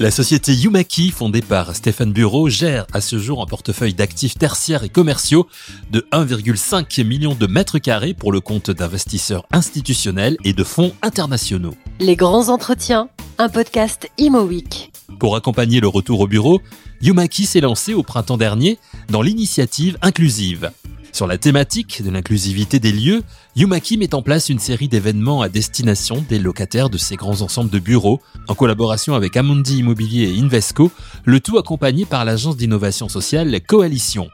La société Yumaki, fondée par Stéphane Bureau, gère à ce jour un portefeuille d'actifs tertiaires et commerciaux de 1,5 million de mètres carrés pour le compte d'investisseurs institutionnels et de fonds internationaux. Les grands entretiens, un podcast Imo Week. Pour accompagner le retour au bureau, Yumaki s'est lancé au printemps dernier dans l'initiative inclusive. Sur la thématique de l'inclusivité des lieux, Yumaki met en place une série d'événements à destination des locataires de ces grands ensembles de bureaux, en collaboration avec Amundi Immobilier et Invesco, le tout accompagné par l'agence d'innovation sociale Coalition.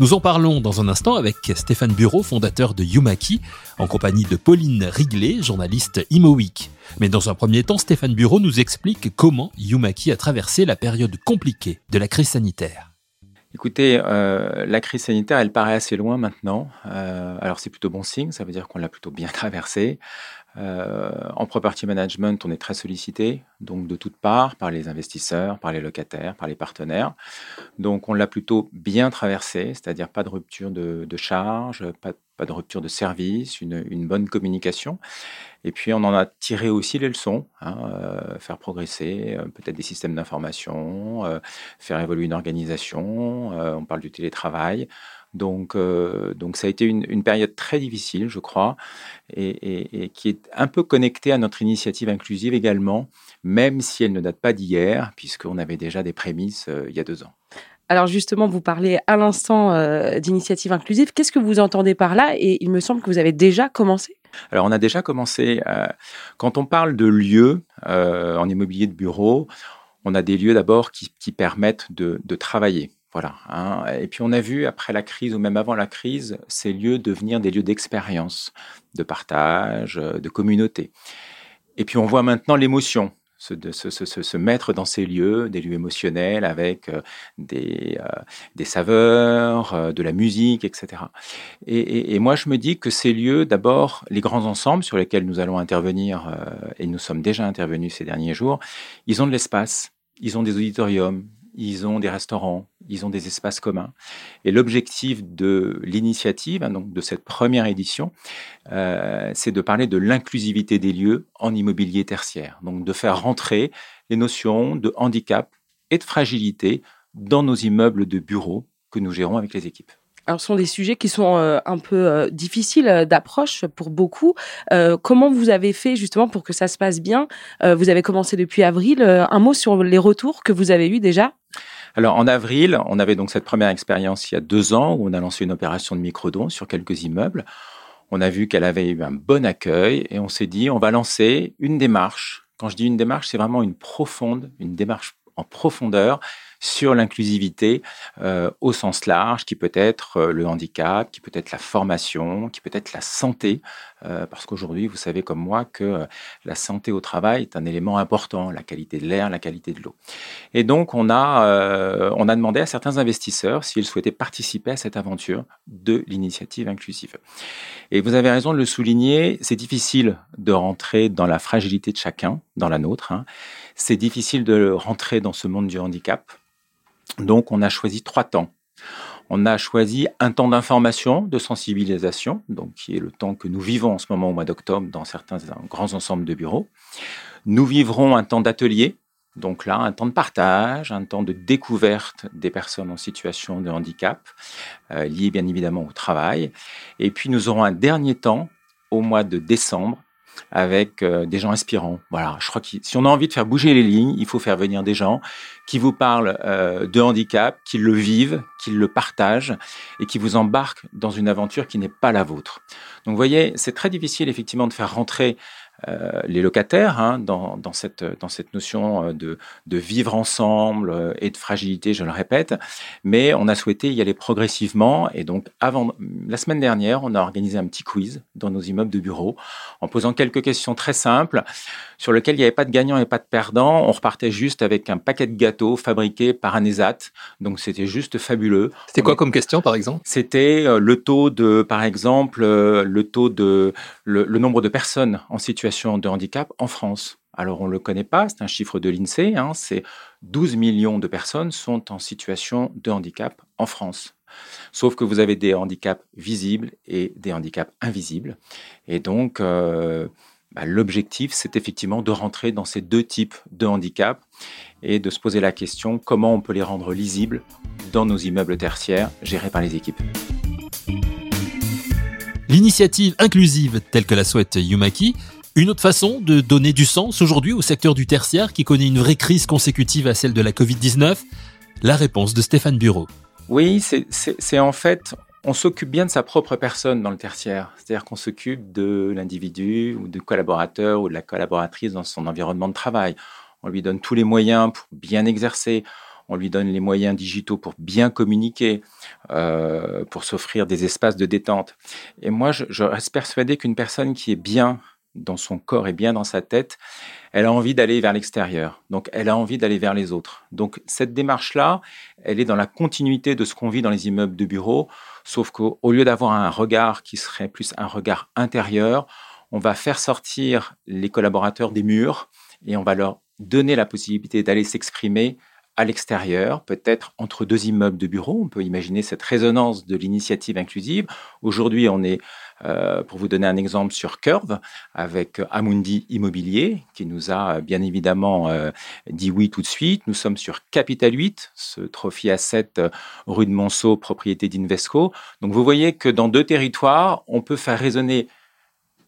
Nous en parlons dans un instant avec Stéphane Bureau, fondateur de Yumaki, en compagnie de Pauline Riglet, journaliste ImoWeek. Mais dans un premier temps, Stéphane Bureau nous explique comment Yumaki a traversé la période compliquée de la crise sanitaire. Écoutez, euh, la crise sanitaire, elle paraît assez loin maintenant. Euh, alors c'est plutôt bon signe, ça veut dire qu'on l'a plutôt bien traversée. Euh, en property management, on est très sollicité, donc de toutes parts, par les investisseurs, par les locataires, par les partenaires. Donc on l'a plutôt bien traversé, c'est-à-dire pas de rupture de, de charge, pas, de rupture de service, une, bonne communication. Et puis on en a tiré aussi les leçons, hein, euh, faire progresser euh, peut-être des systèmes d'information, euh, faire évoluer une organisation, on parle du télétravail. Donc, euh, donc ça a été une, une, période très difficile, je crois, et, et, et, qui est un peu connectée à notre initiative inclusive également, même si elle ne date pas d'hier, puisqu'on avait déjà des prémices euh, il y a deux ans. Alors justement, vous parlez à l'instant euh, d'initiative inclusive. Qu'est-ce que vous entendez par là? Et il me semble que vous avez déjà commencé. Alors on a déjà commencé. Quand on parle de lieux en immobilier de bureau, on a des lieux d'abord qui, qui, permettent de, de travailler. Hein. Et puis on a vu après la crise ou même avant la crise, ces lieux devenir des lieux d'expérience, de partage, de communauté. Et puis on voit maintenant l'émotion se, mettre dans ces lieux, des lieux émotionnels avec euh, des, euh, des saveurs, euh, de la musique, etc. Et, moi, je me dis que ces lieux, d'abord, les grands ensembles sur lesquels nous allons intervenir, euh, et nous sommes déjà intervenus ces derniers jours, ils ont de l'espace, ils ont des auditoriums, ils ont des restaurants, ils ont des espaces communs. Et l'objectif de l'initiative, hein, donc de cette première édition, euh, c'est de parler de l'inclusivité des lieux en immobilier tertiaire. Donc de faire rentrer les notions de handicap et de fragilité dans nos immeubles de bureaux que nous gérons avec les équipes. Ce sont des sujets qui sont euh, un peu euh, difficiles d'approche pour beaucoup. Euh, comment vous avez fait justement pour que ça se passe bien? Vous avez commencé depuis avril. un mot sur les retours que vous avez eus déjà? Alors en avril, on avait donc cette première expérience il y a deux ans où on a lancé une opération de microdon sur quelques immeubles. On a vu qu'elle avait eu un bon accueil et on s'est dit on va lancer une démarche. Quand je dis une démarche, c'est vraiment une profonde, une démarche en profondeur sur l'inclusivité euh, au sens large, qui peut être euh, le handicap, qui peut être la formation, qui peut être la santé, euh, parce qu'aujourd'hui, vous savez comme moi que la santé au travail est un élément important, la qualité de l'air, la qualité de l'eau. Et donc, on a, on a demandé à certains investisseurs s'ils souhaitaient participer à cette aventure de l'initiative inclusive. Et vous avez raison de le souligner, c'est difficile de rentrer dans la fragilité de chacun, dans la nôtre. Hein. C'est difficile de rentrer dans ce monde du handicap. Donc, on a choisi trois temps. On a choisi un temps d'information, de sensibilisation, donc qui est le temps que nous vivons en ce moment au mois d'octobre dans certains grands ensembles de bureaux. Nous vivrons un temps d'atelier, donc là, un temps de partage, un temps de découverte des personnes en situation de handicap, euh, lié bien évidemment au travail. Et puis nous aurons un dernier temps au mois de décembre avec euh, des gens inspirants. Voilà, je crois que si on a envie de faire bouger les lignes, il faut faire venir des gens qui vous parlent euh, de handicap, qui le vivent, qui le partagent et qui vous embarquent dans une aventure qui n'est pas la vôtre. Donc vous voyez, c'est très difficile effectivement de faire rentrer euh, les locataires hein, dans, dans, cette, dans cette notion euh, de, de vivre ensemble euh, et de fragilité, je le répète, mais on a souhaité y aller progressivement et donc avant la semaine dernière, on a organisé un petit quiz dans nos immeubles de bureaux en posant quelques questions très simples sur lesquelles il n'y avait pas de gagnant et pas de perdant. On repartait juste avec un paquet de gâteaux fabriqués par Anesat, donc c'était juste fabuleux. C'était quoi comme question par exemple? C'était le taux de, par exemple, le taux de le, le nombre de personnes en situation de handicap en France. Alors on ne le connaît pas, c'est un chiffre de l'INSEE, hein, c'est 12 millions de personnes sont en situation de handicap en France. Sauf que vous avez des handicaps visibles et des handicaps invisibles. Et donc, euh, bah, l'objectif, c'est effectivement de rentrer dans ces deux types de handicap et de se poser la question comment on peut les rendre lisibles dans nos immeubles tertiaires gérés par les équipes. L'initiative inclusive telle que la souhaite Yumaki, une autre façon de donner du sens aujourd'hui au secteur du tertiaire qui connaît une vraie crise consécutive à celle de la Covid-19 La réponse de Stéphane Bureau. Oui, c'est en fait, on s'occupe bien de sa propre personne dans le tertiaire. C'est-à-dire qu'on s'occupe de l'individu ou du collaborateur ou de la collaboratrice dans son environnement de travail. On lui donne tous les moyens pour bien exercer. On lui donne les moyens digitaux pour bien communiquer, euh, pour s'offrir des espaces de détente. Et moi, je, je reste persuadé qu'une personne qui est bien dans son corps et bien dans sa tête, elle a envie d'aller vers l'extérieur. Donc, elle a envie d'aller vers les autres. Donc, cette démarche-là, elle est dans la continuité de ce qu'on vit dans les immeubles de bureaux, sauf qu'au lieu d'avoir un regard qui serait plus un regard intérieur, on va faire sortir les collaborateurs des murs et on va leur donner la possibilité d'aller s'exprimer à l'extérieur, peut-être entre deux immeubles de bureaux. On peut imaginer cette résonance de l'initiative inclusive. Aujourd'hui, on est, euh, pour vous donner un exemple, sur Curve avec Amundi Immobilier, qui nous a bien évidemment euh, dit oui tout de suite. Nous sommes sur Capital 8, ce trophy asset euh, rue de Monceau, propriété d'Invesco. Donc vous voyez que dans deux territoires, on peut faire résonner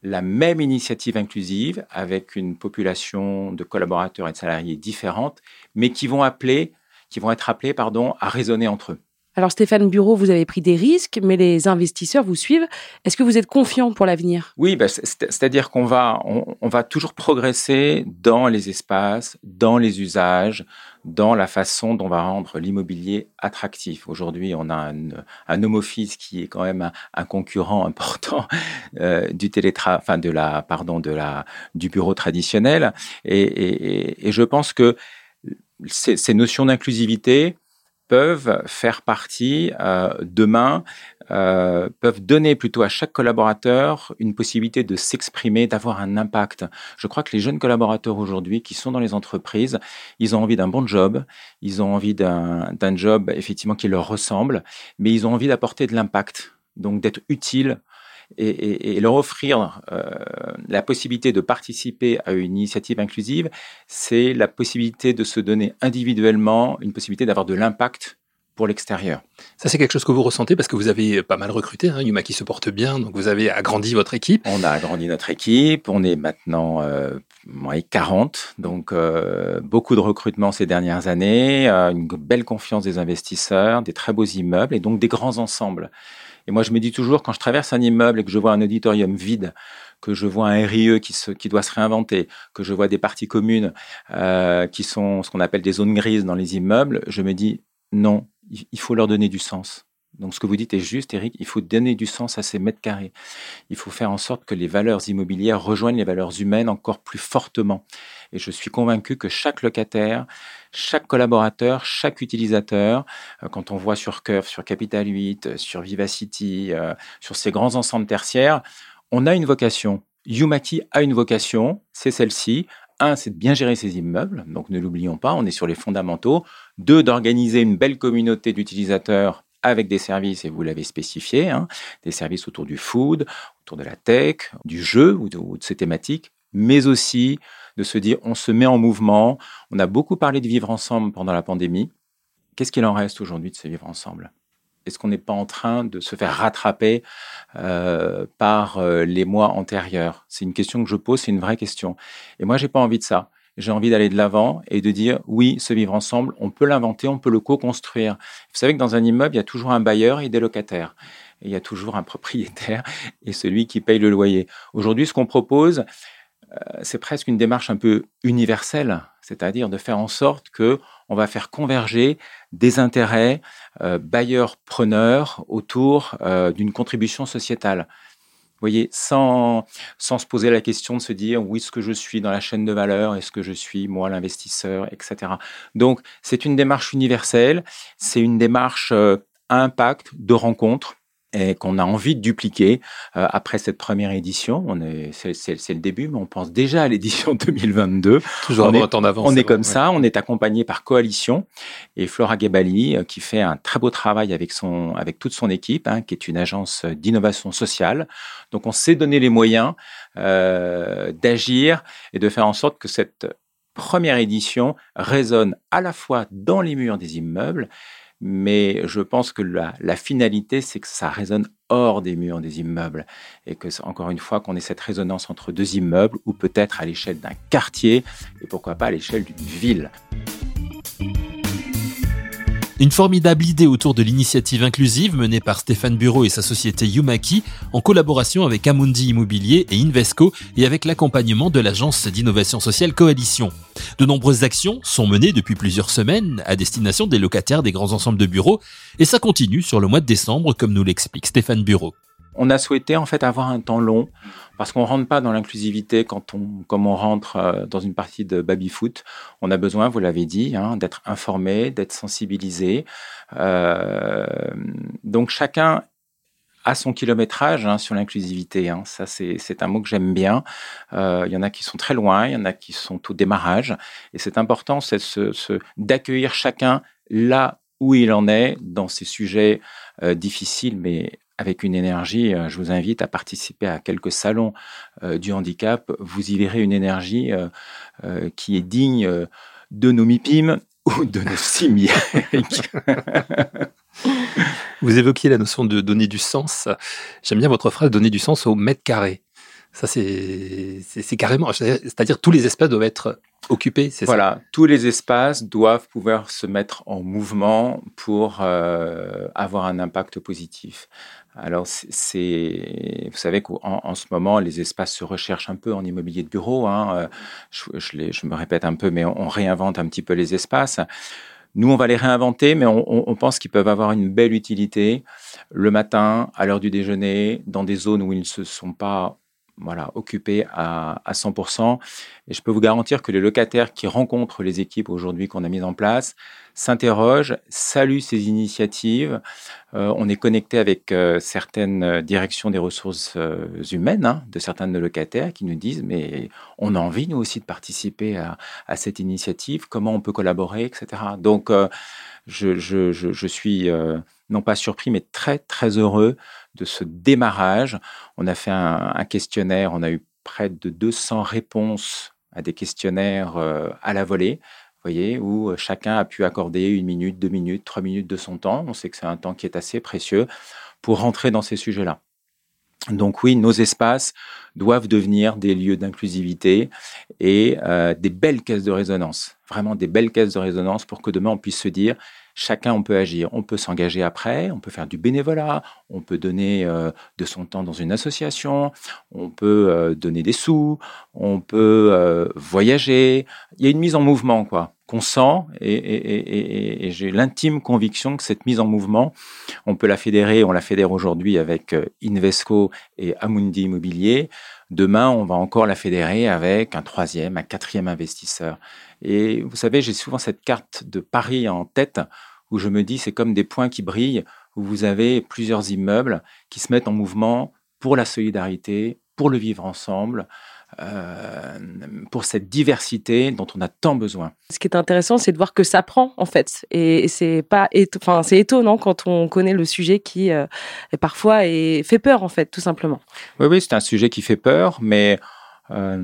la même initiative inclusive avec une population de collaborateurs et de salariés différentes, mais qui vont appeler, qui vont être appelés, pardon, à raisonner entre eux. Alors Stéphane Bureau, vous avez pris des risques, mais les investisseurs vous suivent. Est-ce que vous êtes confiant pour l'avenir? Oui, bah, c'est-à-dire qu'on va, on, va toujours progresser dans les espaces, dans les usages, dans la façon dont on va rendre l'immobilier attractif. Aujourd'hui, on a un, un, home office qui est quand même un, concurrent important euh, du télétra, enfin de la, pardon, de la, du bureau traditionnel. Et, je pense que ces notions d'inclusivité, peuvent faire partie euh, demain, euh, peuvent donner plutôt à chaque collaborateur une possibilité de s'exprimer, d'avoir un impact. Je crois que les jeunes collaborateurs aujourd'hui qui sont dans les entreprises, ils ont envie d'un bon job, ils ont envie d'un job effectivement qui leur ressemble, mais ils ont envie d'apporter de l'impact, donc d'être utile et, leur offrir euh, la possibilité de participer à une initiative inclusive, c'est la possibilité de se donner individuellement une possibilité d'avoir de l'impact pour l'extérieur. Ça, c'est quelque chose que vous ressentez parce que vous avez pas mal recruté. Hein, Yuma qui se porte bien, donc vous avez agrandi votre équipe. On a agrandi notre équipe. On est maintenant euh, 40, donc euh, beaucoup de recrutements ces dernières années, euh, une belle confiance des investisseurs, des très beaux immeubles et donc des grands ensembles. Et moi, je me dis toujours, quand je traverse un immeuble et que je vois un auditorium vide, que je vois un RIE qui, doit se réinventer, que je vois des parties communes euh, qui sont ce qu'on appelle des zones grises dans les immeubles, je me dis non, il faut leur donner du sens. Donc ce que vous dites est juste, Eric, il faut donner du sens à ces mètres carrés. Il faut faire en sorte que les valeurs immobilières rejoignent les valeurs humaines encore plus fortement. Et je suis convaincu que chaque locataire, chaque collaborateur, chaque utilisateur, euh, quand on voit sur Curve, sur Capital 8, euh, sur Vivacity, euh, sur ces grands ensembles tertiaires, on a une vocation. Yumaki a une vocation, c'est celle-ci. Un, c'est de bien gérer ses immeubles, donc ne l'oublions pas, on est sur les fondamentaux. Deux, d'organiser une belle communauté d'utilisateurs avec des services, et vous l'avez spécifié, hein, des services autour du food, autour de la tech, du jeu ou de, ces thématiques, mais aussi de se dire on se met en mouvement. On a beaucoup parlé de vivre ensemble pendant la pandémie. Qu'est-ce qu'il en reste aujourd'hui de se vivre ensemble? Est-ce qu'on n'est pas en train de se faire rattraper euh, par euh, les mois antérieurs? C'est une question que je pose, c'est une vraie question. Et moi, j'ai pas envie de ça j'ai envie d'aller de l'avant et de dire oui, ce vivre ensemble, on peut l'inventer, on peut le co-construire. Vous savez que dans un immeuble, il y a toujours un bailleur et des locataires. Et il y a toujours un propriétaire et celui qui paye le loyer. Aujourd'hui, ce qu'on propose, euh, c'est presque une démarche un peu universelle, c'est-à-dire de faire en sorte que on va faire converger des intérêts euh, bailleurs-preneurs autour euh, d'une contribution sociétale. Voyez, sans, sans se poser la question de se dire où est-ce que je suis dans la chaîne de valeur, est-ce que je suis moi l'investisseur, etc. Donc, c'est une démarche universelle, c'est une démarche euh, impact de rencontre. Et qu'on a envie de dupliquer euh, après cette première édition. On est, c'est, le début, mais on pense déjà à l'édition 2022. Toujours on est, en avance. On est comme ça, on est accompagné par Coalition et Flora Gebali euh, qui fait un très beau travail avec son, avec toute son équipe, hein, qui est une agence d'innovation sociale. Donc on s'est donné les moyens euh, d'agir et de faire en sorte que cette première édition résonne à la fois dans les murs des immeubles mais je pense que la, finalité, c'est que ça résonne hors des murs des immeubles et que, encore une fois, qu'on ait cette résonance entre deux immeubles ou peut-être à l'échelle d'un quartier et pourquoi pas à l'échelle d'une ville. Une formidable idée autour de l'initiative inclusive menée par Stéphane Bureau et sa société Yumaki en collaboration avec Amundi Immobilier et Invesco et avec l'accompagnement de l'agence d'innovation sociale Coalition. De nombreuses actions sont menées depuis plusieurs semaines à destination des locataires des grands ensembles de bureaux et ça continue sur le mois de décembre comme nous l'explique Stéphane Bureau on a souhaité en fait avoir un temps long parce qu'on rentre pas dans l'inclusivité quand on comme on rentre euh, dans une partie de baby foot. On a besoin, vous l'avez dit, hein, d'être informé, d'être sensibilisé. Euh, donc chacun a son kilométrage hein, sur l'inclusivité. Hein. Ça, c'est un mot que j'aime bien. Euh, il y en a qui sont très loin, il y en a qui sont au démarrage. Et c'est important c'est ce, d'accueillir chacun là où il en est dans ces sujets difficiles mais avec une énergie. Euh, je vous invite à participer à quelques salons euh, du handicap. Vous y verrez une énergie euh, qui est digne de nos MIPIM ou de nos simiers. vous évoquiez la notion de donner du sens. J'aime bien votre phrase donner du sens au mètre carré. Ça, c'est carrément, c'est-à-dire tous les espaces doivent être occupés, c'est Voilà, tous les espaces doivent pouvoir se mettre en mouvement pour avoir un impact positif. Alors, c'est, vous savez qu'en en ce moment, les espaces se recherchent un peu en immobilier de bureau. Hein. Euh, je, je, me répète un peu, mais on, réinvente un petit peu les espaces. Nous, on va les réinventer, mais on pense qu'ils peuvent avoir une belle utilité le matin, à l'heure du déjeuner, dans des zones où ils ne se sont pas voilà, occupé à, à 100%. Et je peux vous garantir que les locataires qui rencontrent les équipes aujourd'hui qu'on a mises en place s'interrogent, saluent ces initiatives. Euh, on est connecté avec euh, certaines directions des ressources euh, humaines hein, de certains de nos locataires qui nous disent mais on a envie nous aussi de participer à, à cette initiative, comment on peut collaborer, etc. Donc je, je, je, je suis non pas surpris mais très très heureux de ce démarrage. On a fait un, questionnaire, on a eu près de 200 réponses à des questionnaires euh, à la volée, voyez, où euh, chacun a pu accorder une minute, deux minutes, trois minutes de son temps. On sait que c'est un temps qui est assez précieux pour rentrer dans ces sujets-là. Donc oui, nos espaces doivent devenir des lieux d'inclusivité et euh, des belles caisses de résonance, vraiment des belles caisses de résonance pour que demain on puisse se dire, chacun on peut agir, on peut s'engager après, on peut faire du bénévolat, on peut donner euh, de son temps dans une association, on peut euh, donner des sous, on peut voyager. Il y a une mise en mouvement, quoi qu'on sent. Et, j'ai l'intime conviction que cette mise en mouvement, on peut la fédérer, on la fédère aujourd'hui avec euh, Invesco et Amundi Immobilier. Demain, on va encore la fédérer avec un troisième, un quatrième investisseur. Et vous savez, j'ai souvent cette carte de Paris en tête où je me dis c'est comme des points qui brillent, où vous avez plusieurs immeubles qui se mettent en mouvement pour la solidarité, pour le vivre ensemble, euh, pour cette diversité dont on a tant besoin. Ce qui est intéressant, c'est de voir que ça prend en fait, et c'est pas, enfin c'est étonnant quand on connaît le sujet qui euh, parfois fait peur en fait, tout simplement. Oui, oui, c'est un sujet qui fait peur, mais euh,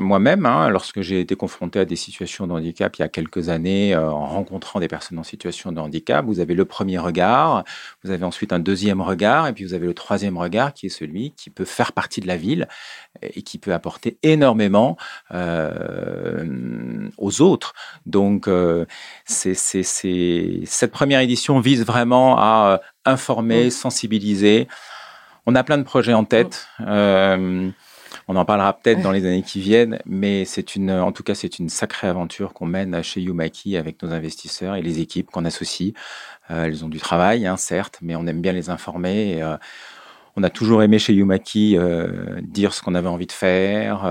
moi-même, hein, lorsque j'ai été confronté à des situations de handicap il y a quelques années, euh, en rencontrant des personnes en situation de handicap, vous avez le premier regard, vous avez ensuite un deuxième regard, et puis vous avez le troisième regard qui est celui qui peut faire partie de la ville et qui peut apporter énormément euh, aux autres. Donc, c'est, cette première édition vise vraiment à informer, sensibiliser. On a plein de projets en tête. Euh, on en parlera peut-être dans les années qui viennent, mais c'est une, en tout cas, c'est une sacrée aventure qu'on mène chez Yumaki avec nos investisseurs et les équipes qu'on associe. Euh, elles ont du travail, hein, certes, mais on aime bien les informer. Euh, on a toujours aimé chez Yumaki euh, dire ce qu'on avait envie de faire,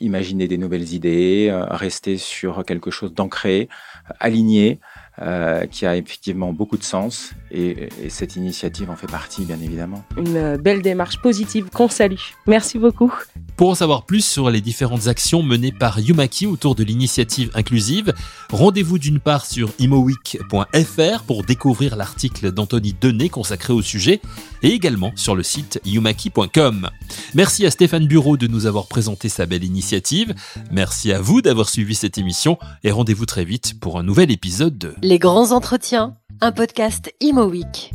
imaginer des nouvelles idées, rester sur quelque chose d'ancré, aligné. Euh, qui a effectivement beaucoup de sens et, et, cette initiative en fait partie bien évidemment. Une belle démarche positive qu'on salue. Merci beaucoup. Pour en savoir plus sur les différentes actions menées par Yumaki autour de l'initiative inclusive, rendez-vous d'une part sur imoweek.fr pour découvrir l'article d'Anthony Denet consacré au sujet et également sur le site yumaki.com. Merci à Stéphane Bureau de nous avoir présenté sa belle initiative. Merci à vous d'avoir suivi cette émission et rendez-vous très vite pour un nouvel épisode de Les grands entretiens, un podcast Imo Week.